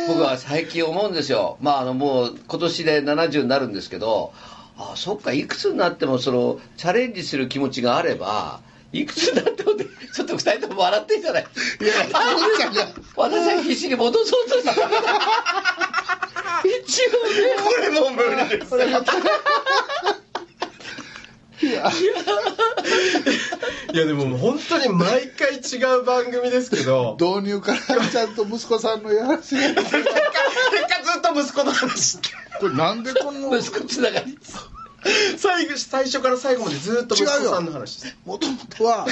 僕は最近思うんですよ。まああのもう今年で70になるんですけどあそっかいくつになってもそのチャレンジする気持ちがあればいくつになってもねちょっと二人とも笑ってんじゃない？
いやいやちゃんが
私は必死に戻そうとした。一応ね。
これもう無理です いや。でも本当に毎回違う番組ですけど。
導入からちゃんと息子さんのやらせ。
結果結果ずっと息子の話
これなんでこの
息子つながり
最後最初から最後までずっと息子さんの話です。
もともとは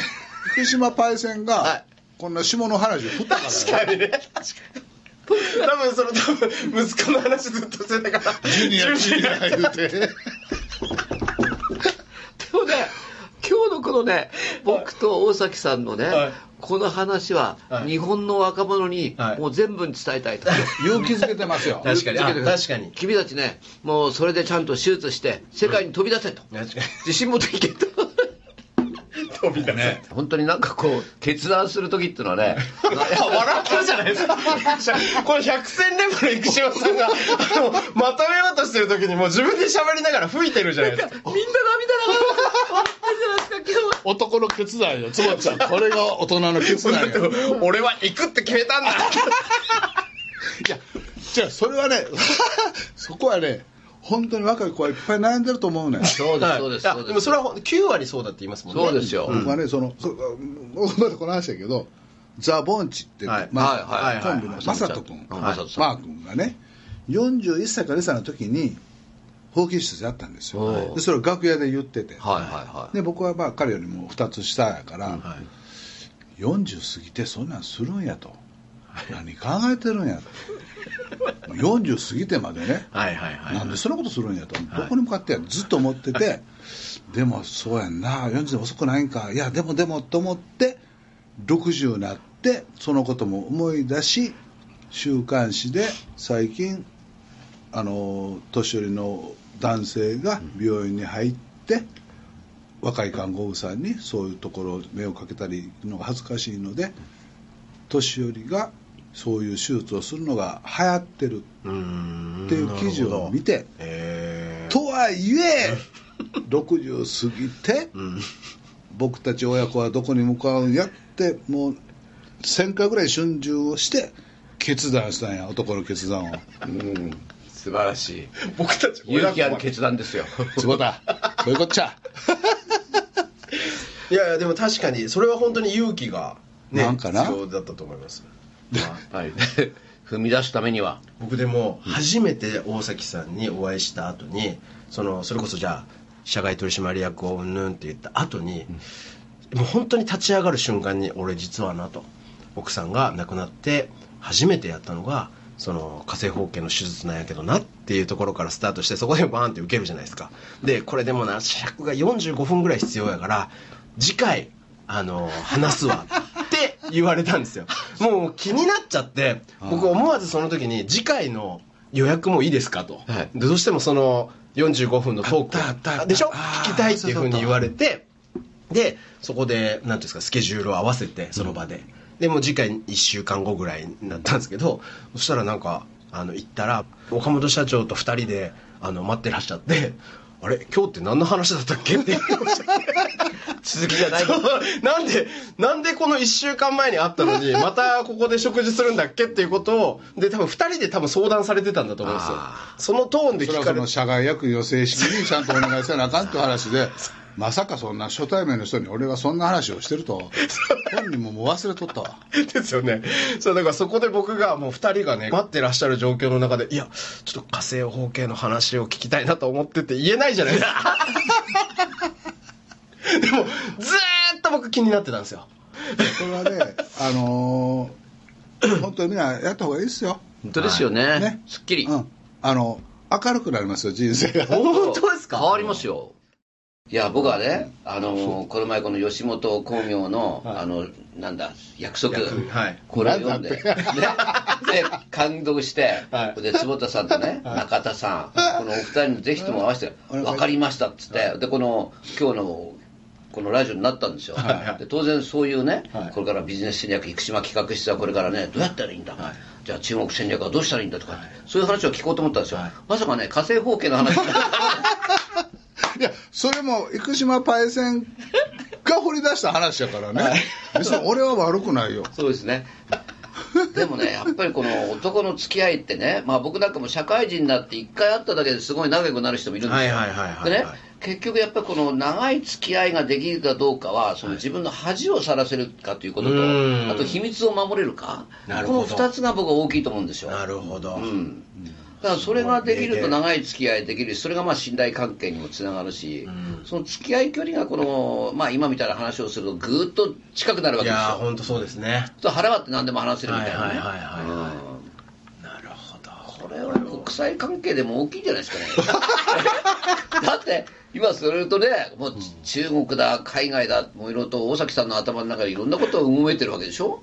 福島パイセン
は
が
い。
こんな下の話を振ったから。
確かにね。確かに。多分その多分息子の話ずっとしてたから。
ジュニアジュニア言うて
でもね。今日のこのね僕と大崎さんのね、
はい。
この話は
はい。
日本の若者に
はい。
もう全部に伝えたいと、
勇気づけてますよ。
確かに。確かに。
君たちねもうそれでちゃんと手術して世界に飛び出せと、
確かに。
自信持っていけと
飛び出せ
本当になんかこう決断する時っていうのはね
いや 笑ってるじゃないですか。これ百戦錬磨の生島さんがまとめようとしてる時にもう自分で喋りながら吹いてるじゃないですか。
みんな涙が笑ってるじゃないですか今日
男の決断よつばちゃん。これが大人の決断よ。
俺は行くって決めたんだ。
いやじゃあそれはねそこはね本当に若い子はいっぱい悩んでると思うねん
そうですそうですです。
でもそれはほん9割そうだって言いますもんね。
そうですよ、
僕はねそのそまだこの話やけどザ・ボンチって、
はい。
まあ
はいはい
コンビの
はい。
マサト君、
はい。
マー君がね41歳か2歳の時に放棄手術やったんですよ。でそれを楽屋で言ってて、
はいはいはい。
で僕はまあ彼よりも2つ下やから、
はい。
40過ぎてそんなんするんやと。何考えてるんやと40過ぎてまでね。
はいはいはい。
なんでそんなことするんやと、どこに向かってやずっと思ってて、でもそうやんな、40で遅くないんか、いや、でもでもと思って、60になって、そのことも思い出し、週刊誌で最近、あの年寄りの男性が病院に入って、若い看護婦さんにそういうところを目をかけたりのが恥ずかしいので、年寄りがそういう手術をするのが流行ってるっていう記事を見て、
え
とはいえ60過ぎて
うん
僕たち親子はどこに向かうんやってもう1000回ぐらい春秋をして決断したんや男の決断を。
うん。素晴らしい。
僕たち
勇気ある決断ですよ。
そうだそういうこっちゃ。
いやいやでも確かにそれは本当に勇気がね
なんかな？
必要だったと思います
はい。踏み出すためには。
僕でも初めて大崎さんにお会いした後にそのそれこそじゃあ社外取締役をうんぬんって言った後に、もう本当に立ち上がる瞬間に俺実はなと奥さんが亡くなって初めてやったのがその火星包茎の手術なんやけどなっていうところからスタートしてそこでバーンって受けるじゃないですか。でこれでもな尺が45分ぐらい必要やから次回あの話すわ。言われたんですよ。もう気になっちゃって僕思わずその時に次回の予約もいいですかと、
はい。
でどうしてもその45分のトークでしょ？聞きたいっていうふうに言われてでそこで何ていうんですかスケジュールを合わせてその場で、でもう次回1週間後ぐらいになったんですけどそしたらなんかあの行ったら岡本社長と2人であの待ってらっしゃってあれ今日って何の話だったっけって
続きじゃない。
なんでなんでこの1週間前に会ったのに またここで食事するんだっけっていうことをで多分2人で多分相談されてたんだと思うんですよ。
あ
そのトーンで
それ
聞かれて
はその社外役員を正式にちゃんとお願いせなあかんって話で まさかそんな初対面の人に俺がそんな話をしてると 本人ももう忘れとったわ
ですよね。そう、だからそこで僕がもう二人がね、待ってらっしゃる状況の中で、いや、ちょっと火星方形の話を聞きたいなと思ってて言えないじゃないですか。でも、ずーっと僕気になってたんですよ。
これはねあのー本当にみんなやった方がいいですよ
本当ですよね。
ね
すっきり。
うんあの明るくなりますよ人生が
本当ですか？
変わりますよ。いや、僕はね、あの、この前この吉本興業の、あの、なんだ、約束。
はい。
これを読んで、ね、で、感動して、
はい。
で、坪田さんとね、中田さん、このお二人にぜひとも合わせて、
うん
分かりましたっつって、で、この、今日の、このラジオになったんですよ、で当然そういうね、
はい。
これからビジネス戦略生島企画室はこれからねどうやったらいいんだ、
はい。
じゃあ中国戦略はどうしたらいいんだとか、
はい。
そういう話を聞こうと思ったんですよ、
はい。
まさかね火星方形の話
いやそれも生島パイセンが掘り出した話やからね、別に俺は悪くないよ
そうですね。でもね、やっぱりこの男の付き合いってね、まあ僕なんかも社会人になって一回会っただけですごい仲良くなる人もいるんですよ。
はいはいはいはい
でね
はい、
結局やっぱりこの長い付き合いができるかどうかは、その自分の恥をさらせるかということと、
うん
あと秘密を守れるか、この二つが僕は大きいと思うんですよ。
なるほど。
うん。だからそれができると長い付き合いできるし、それがまあ信頼関係にもつながるし、
うん
その付き合い距離がこの、まあ今みたいな話をするとぐーっと近くなるわけですよ。
本当そうですね。
と腹割って何でも話せるみたいなね。
はいはいはいはいはい
うん
なるほど。
これは国際関係でも大きいんじゃないですかね。だって、今それとね、もう中国だ、海外だ、もういろいろと大崎さんの頭の中でいろんなことを動めてるわけでしょ？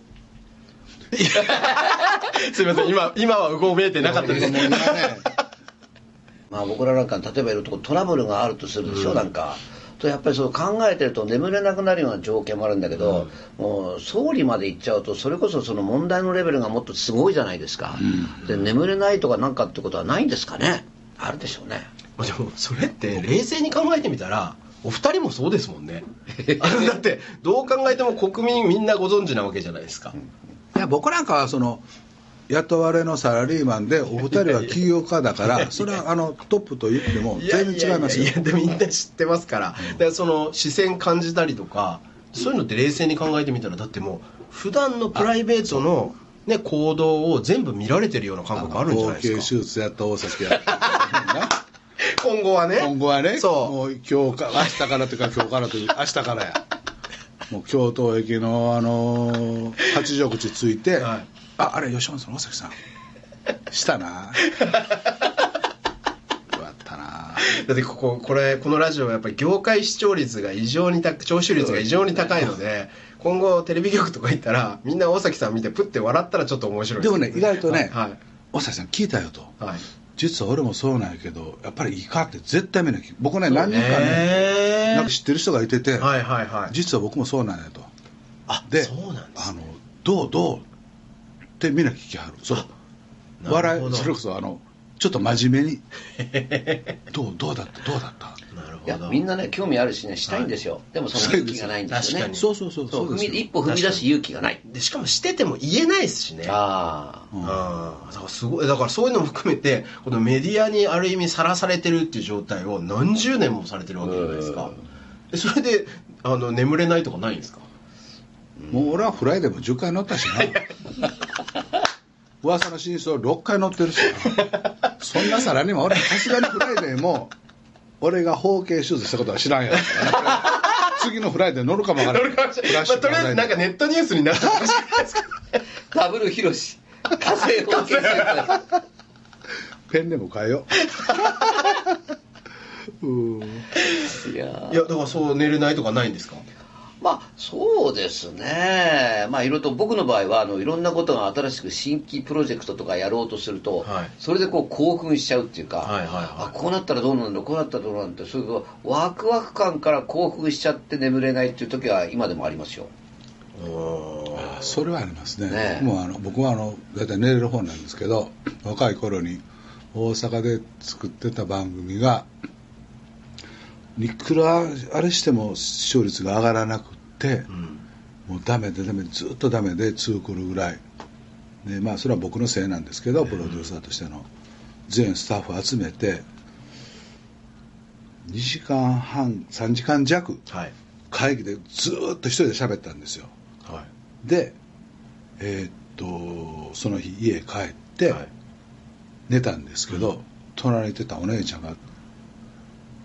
すいません、今、今は動めてなかったです
ね。
まあ僕らなんか例えばいろいろとトラブルがあるとするでしょ、なんか。とやっぱりそう考えてると眠れなくなるような条件もあるんだけど、もう総理まで行っちゃうとそれこそその問題のレベルがもっとすごいじゃないですか、で眠れないとかなんかってことはないんですかね。あるでしょうね。
でもそれって冷静に考えてみたらお二人もそうですもんね。だってどう考えても国民みんなご存知なわけじゃないですか
いや僕なんかはその雇われのサラリーマンでお二人は起業家だからそれはあのトップと言っても全然違いますよ。
でもみんな知ってますから,、だからその視線感じたりとかそういうのって冷静に考えてみたらだってもう普段のプライベートの、ね、行動を全部見られてるような感覚あるんじゃないですか。
手術やった大崎やった
今後はね。
今後はね。
そう。
もう今日か明日からというか今日からという明日からやもう京都駅のあのー八丈口着いて、
はい。
ああれ吉本さん大崎さん。したな。よかったな。
だってこここれこのラジオはやっぱり業界視聴率が異常に高聴取率が異常に高いので今後テレビ局とか行ったらみんな大崎さん見てプッて笑ったらちょっと面白い
でもね意外とね、
はい。
大崎さん聞いたよと。
はい
実は俺もそうなんやけどやっぱりいいかって絶対見なきゃ僕ね何人かねなんか知ってる人がいてて、
はいはいはい。
実は僕もそうなんやと。
あ
で
そうなんです
あのどうどうってみんな聞きはる。そう。笑いそれこそあのちょっと真面目に。どうどうだった？どうだった？
いやみんなね興味あるしねしたいんですよ、でもその勇気がないんですよね。
確かに
そうそうそう。
そう一歩踏み出す勇気がない。
でしかもしてても言えないですしね。
ああ
うん。
ああだからすごいだからそういうのも含めてこのメディアにある意味さらされてるっていう状態を何十年もされてるわけじゃないですか。でそれであの眠れないとかないんですか？
もう俺はフライデーも10回乗ったしな。噂の真相6回乗ってるしな。そんなさらにも俺さすがにフライデーも俺が包茎手術したことは知らんやろ 次のフライデー乗るかもわからない
まあ、とりあえずなんかネットニュースになったかもしれないですけど
ダブルヒロシ。仮性包茎
ペンでも変えよう。うん。
いや
いやだからそう寝れないとかないんですか？
まあそうですね、まあいろいろと僕の場合はあのいろんなことが新しく新規プロジェクトとかやろうとすると、
はい。
それでこう興奮しちゃうっていうか、
はいはいはい。
あこうなったらどうなんだこうなったらどうなんだそういうワクワク感から興奮しちゃって眠れないっていう時は今でもありますよ。
それはありますね。
ね
もうあの僕はあの大体寝れる方なんですけど若い頃に大阪で作ってた番組がいくらあれしても視聴率が上がらなくって、
うん
もうダメでダメでずっとダメで2クールぐらい。でまあそれは僕のせいなんですけどプロデューサーとしての。全スタッフ集めて2時間半3時間弱
はい。
会議でずーっと一人で喋ったんですよ。
はい。
でえーっとその日家帰って
はい。
寝たんですけど、隣にいてたお姉ちゃんが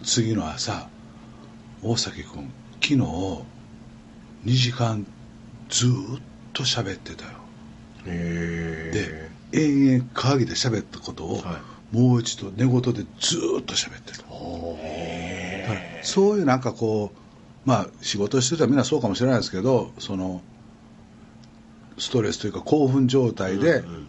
次の朝「大崎君昨日2時間ずーっと喋ってたよ」
へ
で延々会議で喋ったことを、
は
もう一度寝言でずーっと喋ってた。そういうなんかこうまあ仕事してたらみんなそうかもしれないですけどそのストレスというか興奮状態で、
うんうん。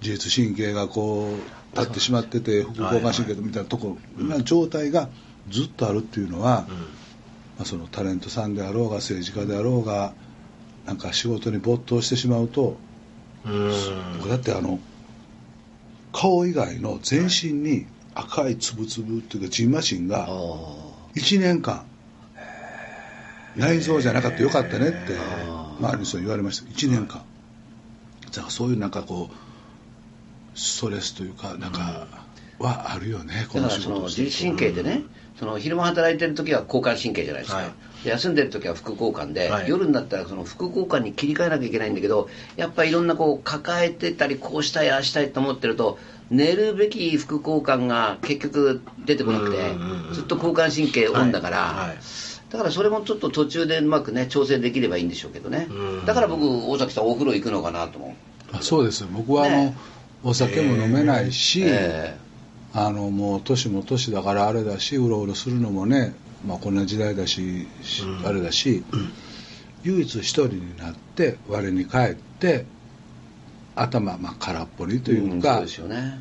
自律神経がこう立ってしまってて副交感神経みたいなとこな状態がずっとあるっていうのは、まあ、そのタレントさんであろうが政治家であろうがなんか仕事に没頭してしまうとだってあの顔以外の全身に赤いつぶつぶっていうかジンマシンが1年間内臓じゃなかったよかったねって周りの人に言われました。1年間。だからそういうなんかこうストレスというかなんかはあるよねこ
だ
の仕事してる
律神経でね、その昼間働いてる時は交感神経じゃないですか、
はい。
で休んでる時は副交感で、
はい。
夜になったらその副交感に切り替えなきゃいけないんだけどやっぱりいろんなこう抱えてたりこうしたいああしたいと思ってると寝るべき副交感が結局出てこなくてずっと交感神経オンだから、
はい。はい。
だからそれもちょっと途中でうまくね調整できればいいんでしょうけどね。
うん。
だから僕大崎さんお風呂行くのかなと思う。
あそうです。僕はあの、
ね。
お酒も飲めないし、
え
あのもう年も年だからあれだしうろうろするのもね、まあ、こんな時代だし、し
うん
あれだし、唯一一人になって我に返って頭、まあ、空っぽにと
え
いうか、
うですよね。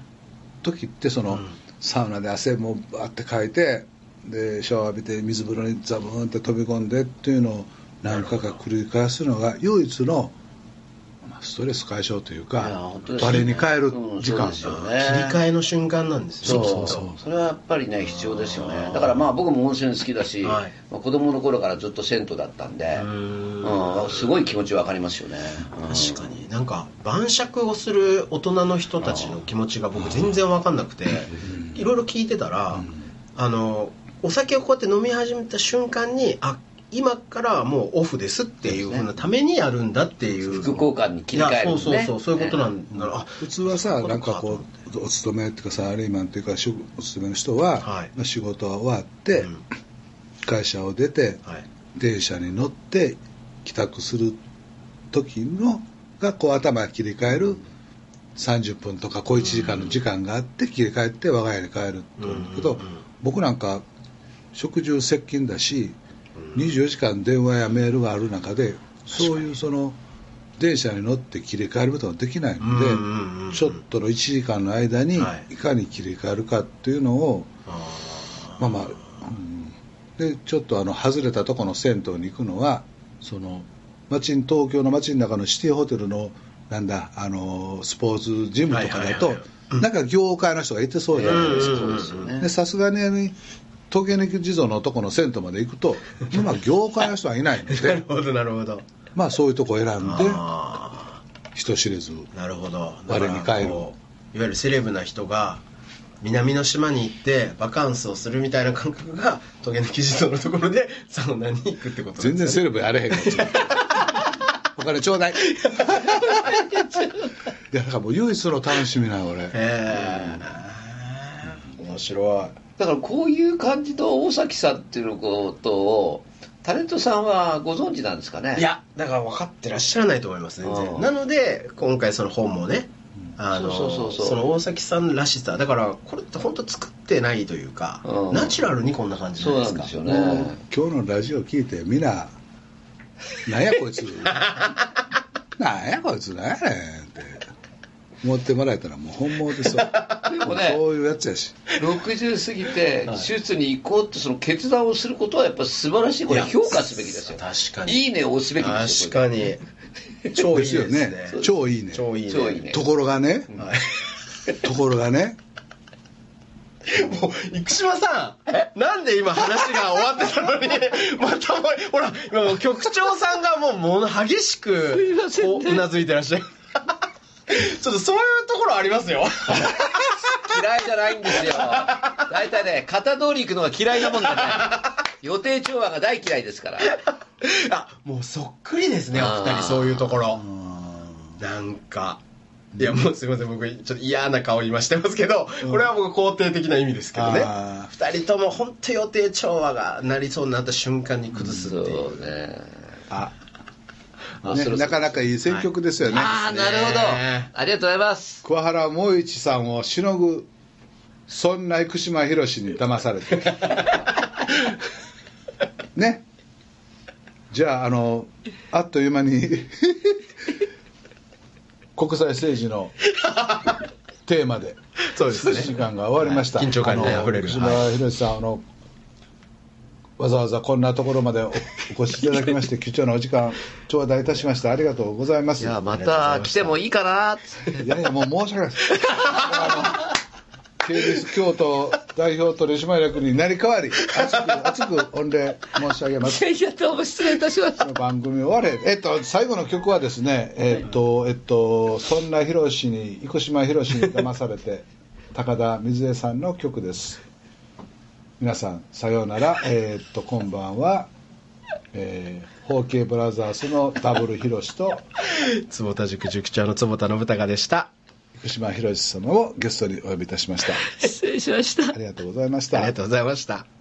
時ってその、
うん。
サウナで汗もバーってかいてでシャワー浴びて水風呂にザブーンって飛び込んでっていうのを何回か繰り返すのが唯一のまあストレス解消というか
本当ですよね
我に返る
うん
時間、
そうですよ
切
ね
り替えの瞬間なんです
そう。
ね
そうそう。
それはやっぱりね必要ですよね。だからまあ僕も温泉好きだし、
はい。
まあ、子供の頃からずっと銭湯だったんで
う
うんすごい気持ちわかりますよね、うん。
確かに。なんか晩酌をする大人の人たちの気持ちが僕全然分かんなくていろいろ聞いてたら、あのお酒をこうやって飲み始めた瞬間にあ今からはもうオフですっていうふうなためにやるんだっていう。
副交感に切り替えるね。
そうそうそうそういうことなんだ。ろう、あ
普通はさなんかこうお勤めっていうかサラリーマンっていうかしお勤めの人は、
はい。
まあ仕事が終わって、
うん。
会社を出て
はい。
電車に乗って帰宅する時のがこう頭が切り替える30分とか小1時間の時間があって切り替えて我が家に帰ると思うけど、
うんうんうん。
僕なんか食中接近だし24時間電話やメールがある中でそういうその電車に乗って切り替えることができないので、
うんうんうん
ちょっとの1時間の間に
はい。
いかに切り替えるかっていうのを、
あ
まあまあ、うん。でちょっとあの外れたとこの銭湯に行くのはその街に東京の街の中のシティホテルのなんだあのスポーツジムとかだと、
はいはいはい
なんか業界の人がいてそうじゃないですか、さすがにあの東京に地蔵のとこの銭湯まで行くと今業界の人はいないの
ーなる
で
ほどなるほど。
まあそういうとこ選んで
あ
人知れず
ーなるほど。
我に返る。
いわゆるセレブな人が南の島に行ってバカンスをするみたいな感覚がトゲ抜き地蔵のところでサウナに行くってことね。
全然セレブやれへんかった お金ちょうだい。いやだからもう唯一の楽しみなの俺。
へえ面白い
だからこういう感じの大崎さんっていうことをタレントさんはご存知なんですかね？
いやだから分かってらっしゃらないと思います全
うん。
然。なので今回その本もねあの
そうそうそうそう。
その大崎さんらしさだからこれって本当作ってないというか
うん。
ナチュラルにこんな感じじゃ
そう
ないですか。
なんですよね。
今日のラジオ聞いてみんな なんやこいつ。なんやこいつなんやねんって思ってもらえたらもう本望ですわ。
でもね
そういうやつやし。
60過ぎて手術に行こうってその決断をすることはやっぱ素晴らしいこれ評価すべきですよ。
確かに。
いいねを押すべきですよ
確かに。超いいですね。
ですよね。超いいね。
超いいね。
超いいね。
ところがね、
はい。
ところがね。
もう生島さん。なんで今話が終わってたのに。またもうほら今もう局長さんがもうもの激しくうなずいてらっしゃるちょっとそういうところありますよ。
嫌いじゃないんですよ。大体ね型通り行くのが嫌いなもんでね。予定調和が大嫌いですから。
あもうそっくりですねお二人そういうところ。なんかいやもうすいません僕ちょっと嫌な顔今してますけど、これは僕肯定的な意味ですけどね。
あ
二人とも本当予定調和がなりそうになった瞬間に崩すっていう、
そうね。
あねなかなかいい選曲ですよね、
ああなるほど。
ね
ありがとうございます。
桑原萌一さんをしのぐそんな生島博士に騙されて ね。じゃああのあっという間に 国際政治のテーマで
そうですね。
時間が終わりました、
はい。緊張感にあふれる。
あの生島博士さん、あのわざわざこんなところまでお お越しいただきまして貴重なお時間頂戴いたしましたありがとうございます
いやまた来てもいいかない
やいや、もう申し訳ないです。あの KBS 京都代表取締役になり代わり、熱く、熱く御礼申し上げます。
いやどうも失礼いたしました
番組終われ。えっと、最後の曲はですね、えっと、えっと、そんな広しに、生島広しに騙されて、高田水江さんの曲です。皆さん、さようなら。えっと、今晩は、えー、ホーケーブラザーズのダブル広しと、
坪田塾塾長の坪田信孝でした
生島博様をゲストにお呼びいたしました。
失礼しました
ありがとうございました。
ありがとうございました